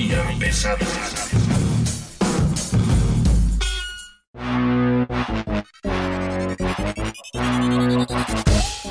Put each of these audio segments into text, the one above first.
Economía pesada.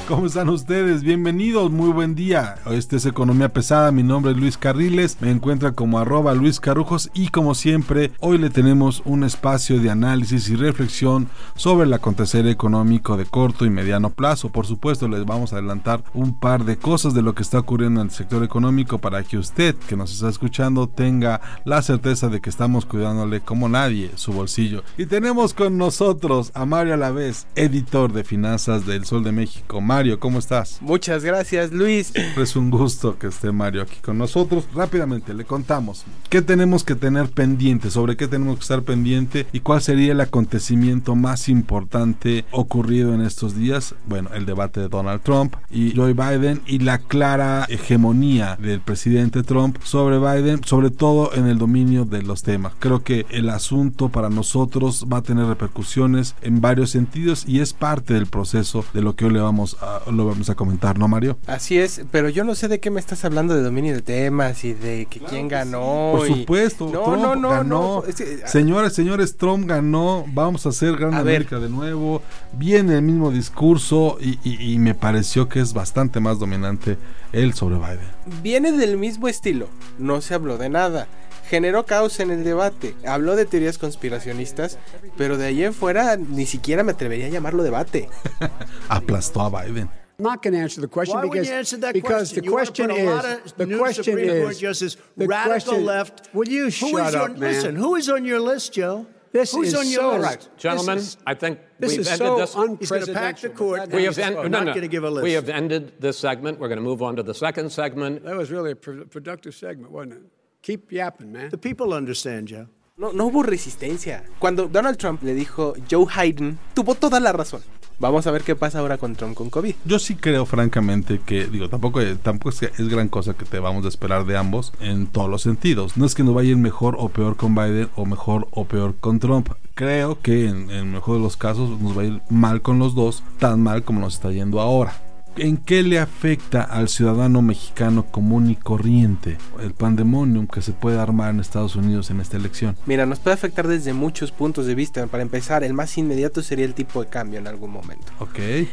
¿Cómo están ustedes? Bienvenidos, muy buen día. Este es Economía Pesada, mi nombre es Luis Carriles, me encuentra como arroba Luis Carujos y como siempre, hoy le tenemos un espacio de análisis y reflexión sobre el acontecer económico de corto y mediano plazo. Por supuesto, les vamos a adelantar un par de cosas de lo que está ocurriendo en el sector económico para que usted que nos está escuchando tenga la certeza de que estamos cuidándole como nadie su bolsillo. Y tenemos con nosotros a Mario Alavés, editor de finanzas del Sol de México. Mario, ¿cómo estás? Muchas gracias, Luis. Es un gusto que esté Mario aquí con nosotros. Rápidamente le contamos qué tenemos que tener pendiente, sobre qué tenemos que estar pendiente y cuál sería el acontecimiento más importante ocurrido en estos días. Bueno, el debate de Donald Trump y Joe Biden y la clara hegemonía del presidente Trump sobre Biden, sobre todo en el dominio de los temas. Creo que el asunto para nosotros va a tener repercusiones en varios sentidos y es parte del proceso de lo que hoy le vamos a lo vamos a comentar, ¿no, Mario? Así es, pero yo no sé de qué me estás hablando de dominio de temas y de que quién ganó. Por supuesto, no, Trump no, no, ganó. no, es que- Señores, señores, Trump ganó. Vamos a hacer Gran A ver. América de nuevo. Viene el mismo discurso y, y- y me pareció que es bastante más dominante él sobre Biden. Viene del mismo estilo, no se habló de nada. Generó caos en el debate, habló de teorías conspiracionistas, pero de ahí en fuera ni siquiera me atrevería a llamarlo debate. Aplastó a Biden. I'm not going to answer the question Why because you answer that because question? the You question put a lot is of the new question Supreme Court is justice, the radical question- left. Will you Who shut is up, on, man? Listen, who is on your list, Joe? This Who's is on your so- list? All right. Gentlemen, is- I think This we've is ended so this. He's going to pack the court. We have, en- no, give a list. we have ended this segment. We're going to move on to the second segment. That was really a pro- productive segment, wasn't it? Keep yapping, man. The people understand, Joe. No, no hubo resistencia. Cuando Donald Trump le dijo Joe Biden, tuvo toda la razón. Vamos a ver qué pasa ahora con Trump con COVID. Yo sí creo francamente que, digo, tampoco, tampoco es, que es gran cosa que te vamos a esperar de ambos en todos los sentidos. No es que nos vaya mejor o peor con Biden o mejor o peor con Trump. Creo que en, en el mejor de los casos nos va a ir mal con los dos, tan mal como nos está yendo ahora. ¿En qué le afecta al ciudadano mexicano común y corriente el pandemonium que se puede armar en Estados Unidos en esta elección? Mira, nos puede afectar desde muchos puntos de vista. Para empezar, el más inmediato sería el tipo de cambio en algún momento. Ok. Eh,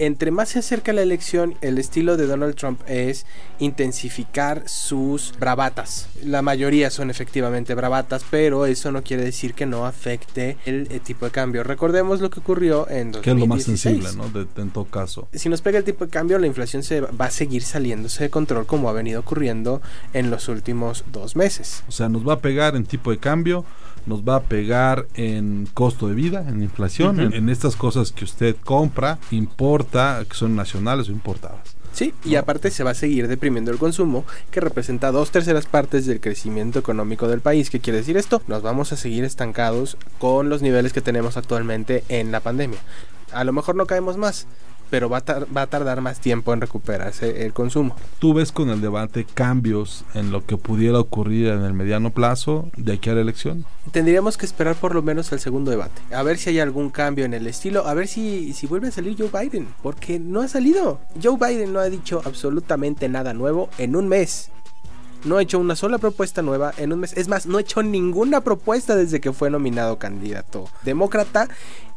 entre más se acerca la elección, el estilo de Donald Trump es intensificar sus bravatas. La mayoría son efectivamente bravatas, pero eso no quiere decir que no afecte el, eh, tipo de cambio. Recordemos lo que ocurrió en 2016. Que es lo más sensible, ¿no? De- en todo caso. Si nos pega el tipo de cambio, la inflación se va a seguir saliéndose de control como ha venido ocurriendo en los últimos dos meses. O sea, nos va a pegar en tipo de cambio, nos va a pegar en costo de vida, en inflación, en, en estas cosas que usted compra, importa, que son nacionales o importadas. Sí, y aparte se va a seguir deprimiendo el consumo, que representa dos terceras partes del crecimiento económico del país. ¿Qué quiere decir esto? Nos vamos a seguir estancados con los niveles que tenemos actualmente en la pandemia. A lo mejor no caemos más, pero va a, tar- va a tardar más tiempo en recuperarse el consumo. ¿Tú ves con el debate cambios en lo que pudiera ocurrir en el mediano plazo de aquí a la elección? Tendríamos que esperar por lo menos el segundo debate, a ver si hay algún cambio en el estilo, a ver si, si vuelve a salir Joe Biden, porque no ha salido. Joe Biden no ha dicho absolutamente nada nuevo en un mes. No ha hecho una sola propuesta nueva en un mes. Es más, no ha hecho ninguna propuesta desde que fue nominado candidato demócrata.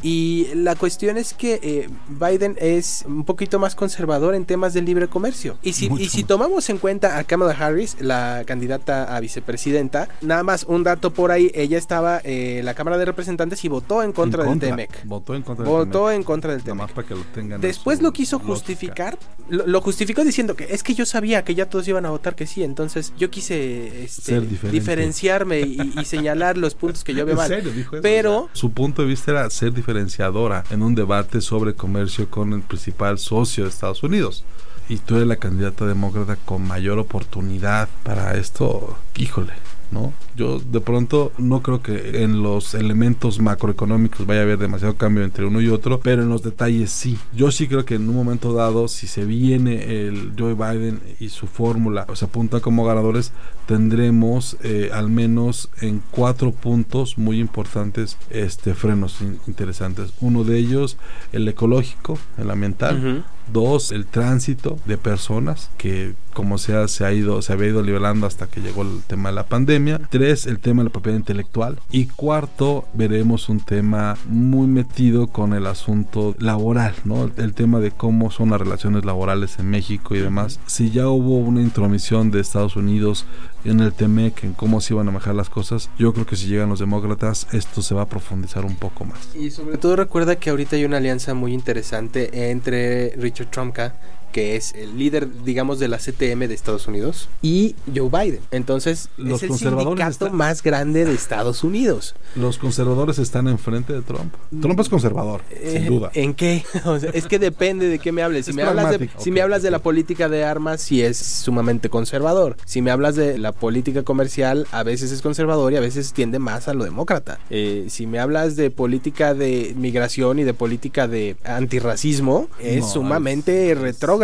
Y la cuestión es que eh, Biden es un poquito más conservador en temas de libre comercio. Y si, y si tomamos en cuenta a Kamala Harris, la candidata a vicepresidenta, nada más un dato por ahí, ella estaba eh, en la Cámara de Representantes y votó en contra, En del TEMEC. Votó en contra del Votó TEMEC. en contra del Nada TEMEC. más para que lo tengan. en Después lo quiso lógica. justificar, lo, lo justificó diciendo que es que yo sabía que ya todos iban a votar que sí, entonces yo quise este, diferente. diferenciarme y, y señalar los puntos que yo veo ¿En mal. serio dijo eso? Pero O sea, su punto de vista era ser diferenciadora en un debate sobre comercio con el principal socio de Estados Unidos. y tú eres la candidata demócrata con mayor oportunidad para esto, híjole, ¿no? Yo de pronto no creo que en los elementos macroeconómicos vaya a haber demasiado cambio entre uno y otro, pero en los detalles sí. Yo sí creo que en un momento dado, si se viene el Joe Biden y su fórmula se apunta como ganadores, tendremos eh, al menos en cuatro puntos muy importantes este frenos in- interesantes. Uno de ellos, el ecológico, el ambiental. Dos, el tránsito de personas que como sea se ha ido, se había ido liberando hasta que llegó el tema de la pandemia. Tres, el tema de la propiedad intelectual. Y cuarto, veremos un tema muy metido con el asunto laboral, ¿no? El, el tema de cómo son las relaciones laborales en México y demás. Si ya hubo una intromisión de Estados Unidos en el TEMEC, en cómo se iban a manejar las cosas, yo creo que si llegan los demócratas, esto se va a profundizar un poco más. Y sobre todo recuerda que ahorita hay una alianza muy interesante entre जो ट्रम्पका que es el líder, digamos, de la CTM de Estados Unidos, y Joe Biden. Entonces, Los es el conservadores sindicato más grande de Estados Unidos. Los conservadores están enfrente de Trump. Trump es conservador, sin Eh, duda. ¿En qué? O sea, es que depende de qué me hables. Si Es me hablas, de, si me hablas de la política de armas, sí es sumamente conservador. Si me hablas de la política comercial, a veces es conservador y a veces tiende más a lo demócrata. Eh, si me hablas de política de migración y de política de antirracismo, es No, sumamente es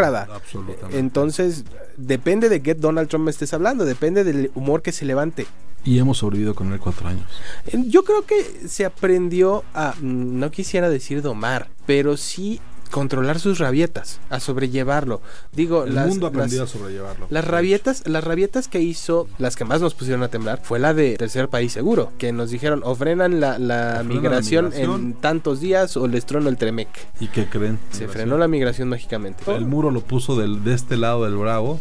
retrógrada. absolutamente. Entonces, depende de qué Donald Trump me estés hablando, depende del humor que se levante. Y hemos sobrevivido con él cuatro años. Yo creo que se aprendió a, mm, no quisiera decir domar, pero sí controlar sus rabietas, a sobrellevarlo. Digo, El las, mundo aprendió las- a sobrellevarlo. las rabietas, las rabietas que hizo, las que más nos pusieron a temblar, fue la de tercer país seguro, que nos dijeron o frenan la, migración, migración. en tantos días o les trono el Tremec. ¿Y qué creen? Se frenó la migración mágicamente. El muro lo puso del, de este lado del Bravo,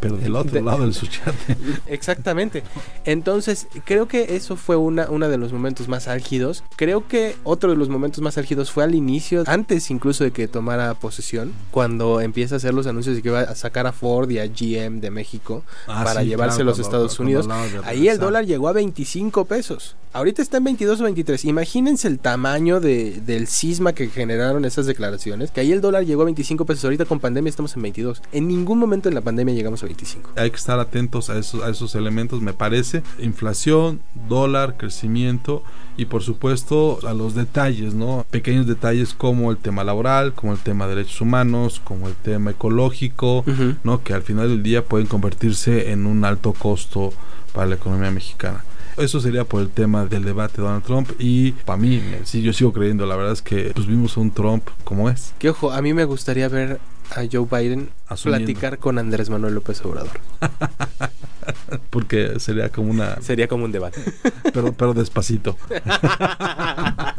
pero del otro De- lado del Suchiate. Exactamente. Entonces, creo que eso fue una, uno de los momentos más álgidos. Creo que otro de los momentos más álgidos fue al inicio, antes incluso de que tomara posesión, cuando empieza a hacer los anuncios de que iba a sacar a Ford y a GM de México Ah, para sí, claro, a Estados cuando- Unidos. Ahí el dólar llegó a 25 pesos. Ahorita está en 22 o 23. Imagínense el tamaño de, del cisma que generaron esas declaraciones. Que ahí el dólar llegó a 25 pesos. Ahorita con pandemia estamos en 22. En ningún momento en la pandemia llegamos a 25. Hay que estar atentos a esos, a esos elementos, me parece. Inflación, dólar, crecimiento y por supuesto a los detalles, ¿no? Pequeños detalles como el tema laboral, como el tema de derechos humanos, como el tema ecológico. ¿no? Que al final del día pueden convertirse en un alto costo para la economía mexicana. Eso sería por el tema del debate de Donald Trump y para mí, sí, yo sigo creyendo, la verdad es que pues vimos un Trump como es. Que ojo, a mí me gustaría ver a Joe Biden Asumiendo. platicar con Andrés Manuel López Obrador. Porque sería como una... Sería como un debate. pero, pero despacito.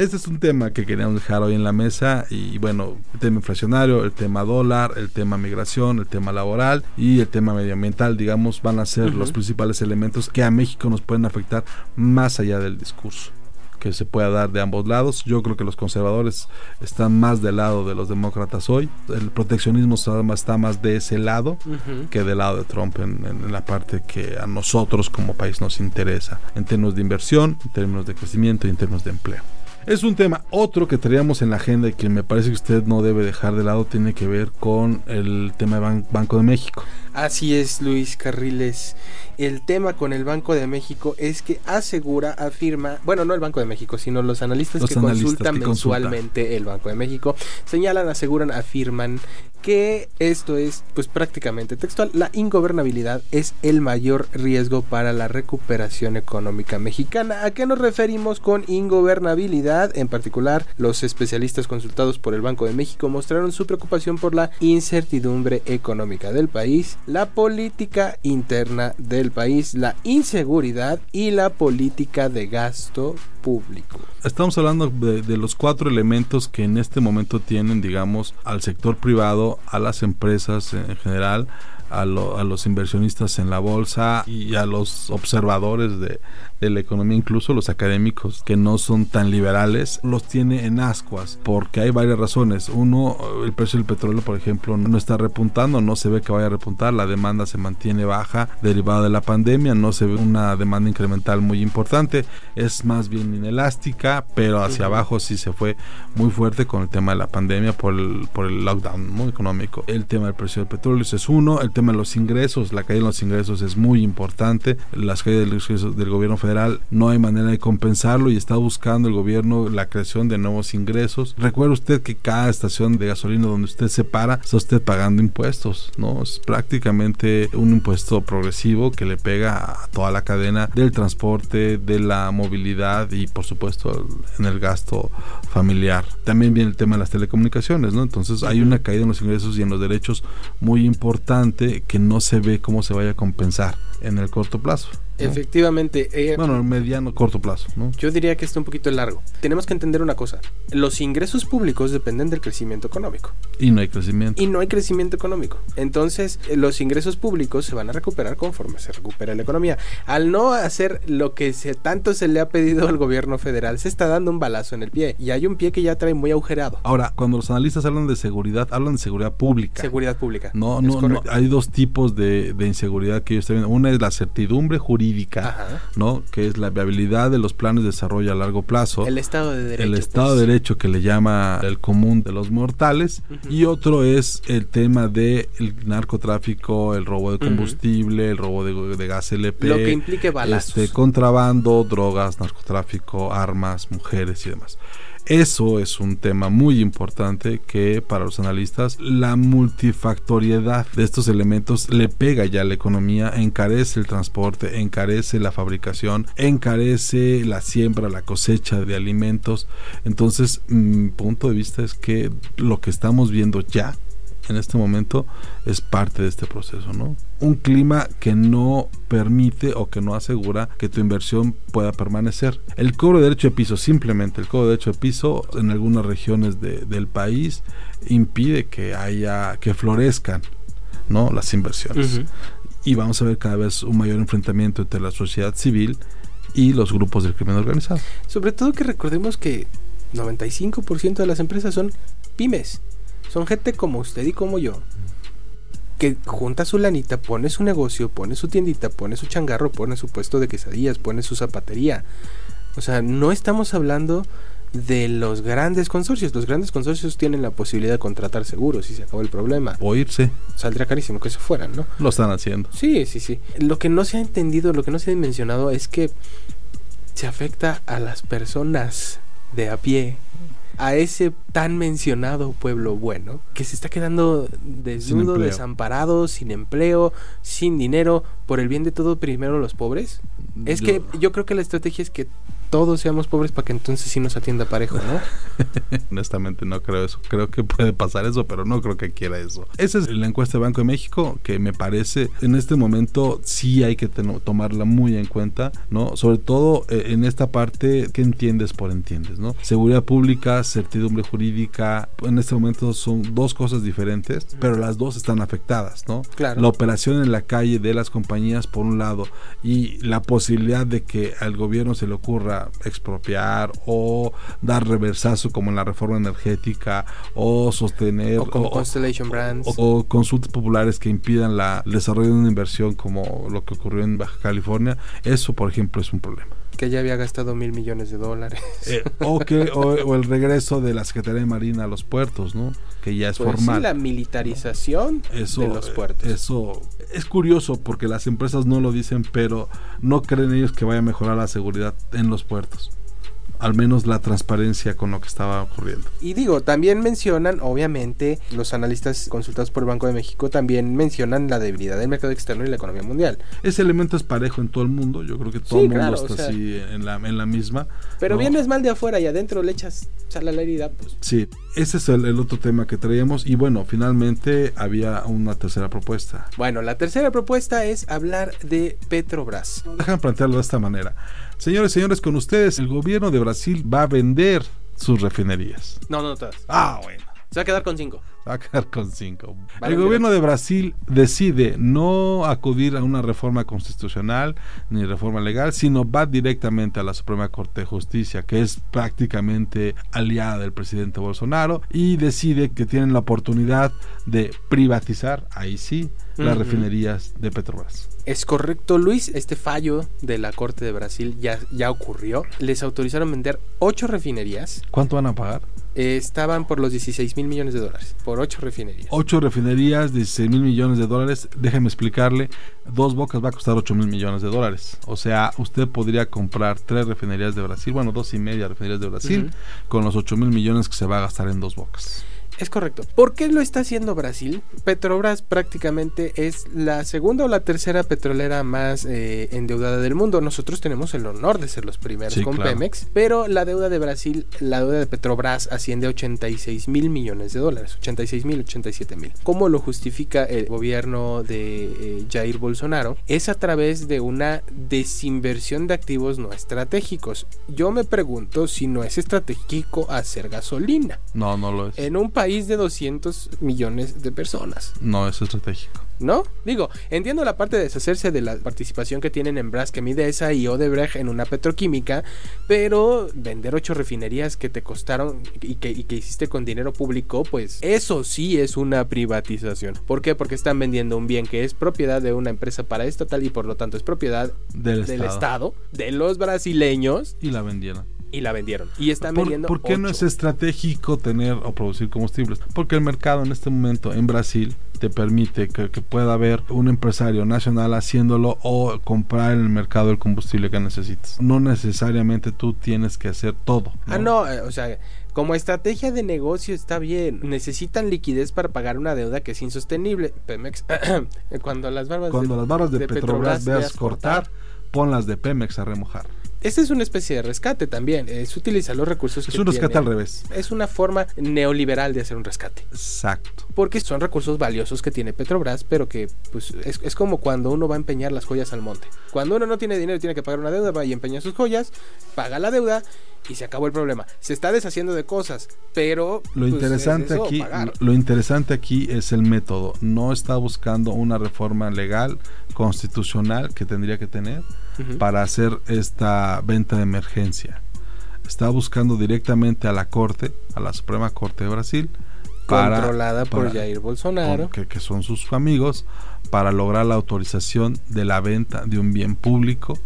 Este es un tema que queríamos dejar hoy en la mesa y bueno, el tema inflacionario, el tema dólar, el tema migración, el tema laboral y el tema medioambiental, digamos, van a ser los principales elementos que a México nos pueden afectar más allá del discurso que se pueda dar de ambos lados. Yo creo que los conservadores están más del lado de los demócratas hoy. El proteccionismo está más, de ese lado que del lado de Trump en, en la parte que a nosotros como país nos interesa, en términos de inversión, en términos de crecimiento y en términos de empleo. Es un tema, otro que traíamos en la agenda y que me parece que usted no debe dejar de lado, tiene que ver con el tema de Ban- Banco de México. Así es, Luis Carriles. El tema con el Banco de México es que asegura, afirma, bueno, no el Banco de México, sino los analistas Los que analistas consultan que consultan. mensualmente el Banco de México, señalan, aseguran, afirman que esto es, pues prácticamente textual, la ingobernabilidad es el mayor riesgo para la recuperación económica mexicana. ¿A qué nos referimos con ingobernabilidad? En particular, los especialistas consultados por el Banco de México mostraron su preocupación por la incertidumbre económica del país, la política interna del país, la inseguridad y la política de gasto público. Estamos hablando de, los cuatro elementos que en este momento tienen, digamos, al sector privado, a las empresas en general, a los inversionistas en la bolsa y a los observadores de, de la economía, incluso los académicos que no son tan liberales, los tiene en ascuas, porque hay varias razones. Uno, el precio del petróleo, por ejemplo, no está repuntando, no se ve que vaya a repuntar, la demanda se mantiene baja derivada de la pandemia, no se ve una demanda incremental muy importante, es más bien inelástica, pero hacia abajo sí se fue muy fuerte con el tema de la pandemia por el, por el lockdown muy económico. El tema del precio del petróleo es uno, el tema de los ingresos, la caída de los ingresos es muy importante, las caídas de los ingresos del gobierno federal no hay manera de compensarlo y está buscando el gobierno la creación de nuevos ingresos. Recuerde usted que cada estación de gasolina donde usted se para está usted pagando impuestos, ¿no? Es prácticamente un impuesto progresivo que le pega a toda la cadena del transporte, de la movilidad y por supuesto en el gasto familiar. También viene el tema de las telecomunicaciones, ¿no? Entonces hay una caída en los ingresos y en los derechos muy importante que no se ve cómo se vaya a compensar en el corto plazo. ¿no? Efectivamente. eh, Bueno, en mediano, corto plazo, ¿no? Yo diría que está un poquito largo. Tenemos que entender una cosa. Los ingresos públicos dependen del crecimiento económico. Y no hay crecimiento. Y no hay crecimiento económico. Entonces, eh, los ingresos públicos se van a recuperar conforme se recupera la economía. Al no hacer lo que se, tanto se le ha pedido al gobierno federal, se está dando un balazo en el pie. Y hay un pie que ya trae muy agujerado. Ahora, cuando los analistas hablan de seguridad, hablan de seguridad pública. Seguridad pública. No, no, no, hay dos tipos de, de inseguridad que yo estoy viendo. Una es la certidumbre jurídica, Ajá. ¿no? Que es la viabilidad de los planes de desarrollo a largo plazo. El Estado de Derecho. el Estado pues. de Derecho que le llama el común de los mortales y otro es el tema de el narcotráfico, el robo de combustible, el robo de, de gas LP, Lo que implique balazos. este contrabando, drogas, narcotráfico, armas, mujeres y demás. Eso es un tema muy importante que para los analistas la multifactoriedad de estos elementos le pega ya a la economía, encarece el transporte, encarece la fabricación, encarece la siembra, la cosecha de alimentos. Entonces, mi punto de vista es que lo que estamos viendo ya en este momento es parte de este proceso, ¿no? Un clima que no permite o que no asegura que tu inversión pueda permanecer. El cobro de derecho de piso, simplemente el cobro de derecho de piso en algunas regiones de- del país impide que haya, que florezcan, ¿no? Las inversiones. Y vamos a ver cada vez un mayor enfrentamiento entre la sociedad civil y los grupos del crimen organizado. Sobre todo que recordemos que 95% de las empresas son pymes. Son gente como usted y como yo. Que junta su lanita, pone su negocio, pone su tiendita, pone su changarro, pone su puesto de quesadillas, pone su zapatería. O sea, no estamos hablando de los grandes consorcios. Los grandes consorcios tienen la posibilidad de contratar seguros y se acabó el problema. O irse, Saldría carísimo que se fueran, ¿no? lo están haciendo. Sí, sí, sí. Lo que no se ha entendido, lo que no se ha mencionado es que se afecta a las personas de a pie, a ese tan mencionado pueblo bueno, que se está quedando desnudo, desamparado, sin empleo, sin dinero, por el bien de todo, primero los pobres. Es que yo creo que la estrategia es que todos seamos pobres para que entonces sí nos atienda parejo, ¿no? Honestamente no creo eso. Creo que puede pasar eso, pero no creo que quiera eso. Esa es la encuesta de Banco de México que me parece en este momento sí hay que tomarla muy en cuenta, ¿no? Sobre todo eh, en esta parte que entiendes por entiendes, ¿no? Seguridad pública, certidumbre jurídica, en este momento son dos cosas diferentes, pero las dos están afectadas, ¿no? Claro. La operación en la calle de las compañías por un lado y la posibilidad de que al gobierno se le ocurra expropiar o dar reversazo como en la reforma energética o sostener O como o- Constellation Brands. o, o consultas populares que impidan la, el desarrollo de una inversión como lo que ocurrió en Baja California, eso por ejemplo es un problema. que ya había gastado mil millones de dólares. Eh, o, que, o, o el regreso de la Secretaría de Marina a los puertos, ¿no? Que ya es Pues sí, formal. la militarización Eso, de los puertos. Eso es curioso porque las empresas no lo dicen, pero no creen ellos que vaya a mejorar la seguridad en los puertos. Al menos la transparencia con lo que estaba ocurriendo. Y digo, también mencionan, obviamente, los analistas consultados por el Banco de México también mencionan la debilidad del mercado externo y la economía mundial. Ese elemento es parejo en todo el mundo. Yo creo que todo Sí, el mundo claro, está o sea- así en la, en la misma. Pero ¿no? vienes mal de afuera y adentro le echas sal a la herida, pues Sí, ese es el, el otro tema que traíamos. Y bueno, finalmente había una tercera propuesta. Bueno, la tercera propuesta es hablar de Petrobras. Déjame plantearlo de esta manera. Señores, señores, con ustedes, el gobierno de Brasil va a vender sus refinerías. No, no todas. Ah, bueno. Se va a quedar con cinco. Va a quedar con 5. Vale, el gobierno de Brasil decide no acudir a una reforma constitucional ni reforma legal, sino va directamente a la Suprema Corte de Justicia, que es prácticamente aliada del presidente Bolsonaro, y decide que tienen la oportunidad de privatizar, ahí sí, las refinerías de Petrobras. Es correcto, Luis. Este fallo de la Corte de Brasil ya, ya ocurrió. Les autorizaron vender ocho refinerías. ¿Cuánto van a pagar? Eh, estaban por los 16 mil millones de dólares. Por ocho refinerías. Ocho refinerías, 16 mil millones de dólares. Déjeme explicarle, dos bocas va a costar 8 mil millones de dólares. O sea, usted podría comprar tres refinerías de Brasil, bueno, dos y media refinerías de Brasil, con los 8 mil millones que se va a gastar en dos bocas. Es correcto. ¿Por qué lo está haciendo Brasil? Petrobras prácticamente es la segunda o la tercera petrolera más eh, endeudada del mundo. Nosotros tenemos el honor de ser los primeros Sí, con claro. Pemex, pero la deuda de Brasil, la deuda de Petrobras asciende a 86 mil millones de dólares, 86 mil, 87 mil. ¿Cómo lo justifica el gobierno de eh, Jair Bolsonaro? Es a través de una desinversión de activos no estratégicos. Yo me pregunto si no es estratégico hacer gasolina No, no lo es. en un país de 200 millones de personas, No es estratégico. ¿no? Digo, entiendo la parte de deshacerse de la participación que tienen en Braskem Idesa y Odebrecht en una petroquímica, pero vender ocho refinerías que te costaron y que, y que hiciste con dinero público, pues eso sí es una privatización. ¿Por qué? Porque están vendiendo un bien que es propiedad de una empresa paraestatal y por lo tanto es propiedad Del, del Estado. Estado, de los brasileños Y la vendieron. Y la vendieron. Y están ¿Por, vendiendo por qué no es estratégico tener o producir combustibles? Porque el mercado en este momento en Brasil te permite que, que pueda haber un empresario nacional haciéndolo o comprar en el mercado el combustible que necesitas. No necesariamente tú tienes que hacer todo. Ah, no, eh, o sea, como estrategia de negocio está bien. Necesitan liquidez para pagar una deuda que es insostenible. Pemex, cuando las barbas Cuando de, las barras de, de Petrobras, veas veas cortar, pon las de Pemex a remojar. Esta es una especie de rescate también. Es utilizar los recursos Es que un rescate tiene. al revés. Es una forma neoliberal de hacer un rescate. Exacto. Porque son recursos valiosos que tiene Petrobras, pero que pues es, es como cuando uno va a empeñar las joyas al monte. Cuando uno no tiene dinero y tiene que pagar una deuda, va y empeña sus joyas, paga la deuda y se acabó el problema. Se está deshaciendo de cosas, pero Lo pues, interesante es eso, aquí, pagar. lo interesante aquí es el método. No está buscando una reforma legal, constitucional que tendría que tener para hacer esta venta de emergencia. Está buscando directamente a la Corte, a la Suprema Corte de Brasil, para- controlada por para- Jair Bolsonaro. que son sus amigos, para lograr la autorización de la venta de un bien público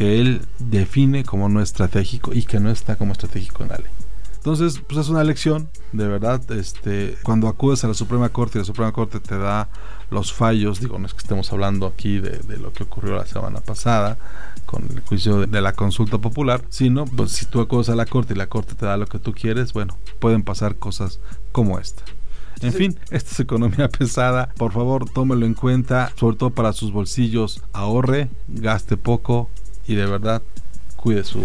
que él define como no estratégico y que no está como estratégico en la ley. Entonces, pues es una lección, de verdad, este, cuando acudes a la Suprema Corte y la Suprema Corte te da los fallos, digo, no es que estemos hablando aquí de, de lo que ocurrió la semana pasada con el juicio de, de la consulta popular, sino, pues si tú acudes a la Corte y la Corte te da lo que tú quieres, bueno, pueden pasar cosas como esta. En Sí. fin, esta es economía pesada. Por favor, tómelo en cuenta, sobre todo para sus bolsillos. Ahorre, gaste poco y de verdad cuide su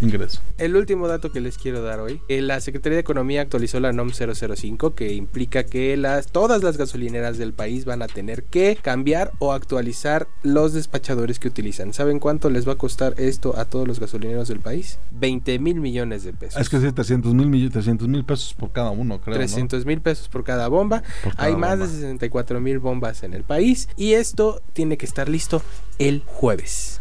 ingreso. El último dato que les quiero dar hoy, eh, la Secretaría de Economía actualizó la NOM 005 que implica que las todas las gasolineras del país van a tener que cambiar o actualizar los despachadores que utilizan. ¿Saben cuánto les va a costar esto a todos los gasolineros del país? 20 mil millones de pesos. Es que sí, 300 mil 300 mil pesos por cada uno, creo. ¿no? 300 mil pesos por cada bomba. Por cada Hay más de 64 mil bombas en el país y esto tiene que estar listo el jueves.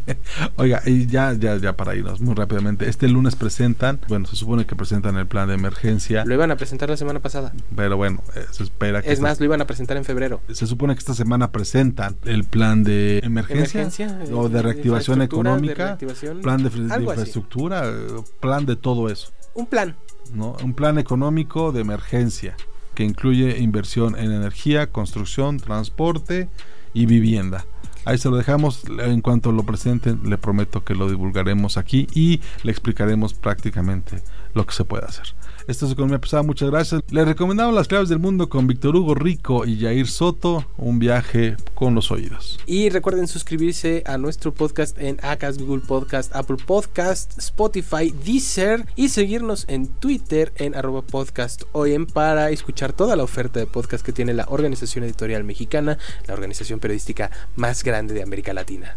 Oiga, y ya, ya, ya para irnos muy rápidamente. Este lunes presentan, bueno, se supone que presentan el plan de emergencia, Lo iban a presentar la semana pasada. pero bueno, eh, se espera que. Es esta- más, lo iban a presentar en febrero. se supone que esta semana presentan el plan de emergencia, Emergencia, o eh, de reactivación infraestructura, de económica, reactivación, plan de, de algo así. infraestructura, eh, plan de todo eso. Un plan. ¿no? Un plan económico de emergencia que incluye inversión en energía, construcción, transporte y vivienda. Ahí se lo dejamos. En cuanto lo presenten, le prometo que lo divulgaremos aquí y le explicaremos prácticamente lo que se puede hacer. Esto es Economía Pesada, muchas gracias. Les recomendamos las claves del mundo con Víctor Hugo Rico y Jair Soto, un viaje con los oídos. Y recuerden suscribirse a nuestro podcast en Acast, Google Podcast, Apple Podcast, Spotify, Deezer y seguirnos en Twitter en arroba podcast OEM para escuchar toda la oferta de podcast que tiene la Organización Editorial Mexicana, la organización periodística más grande de América Latina.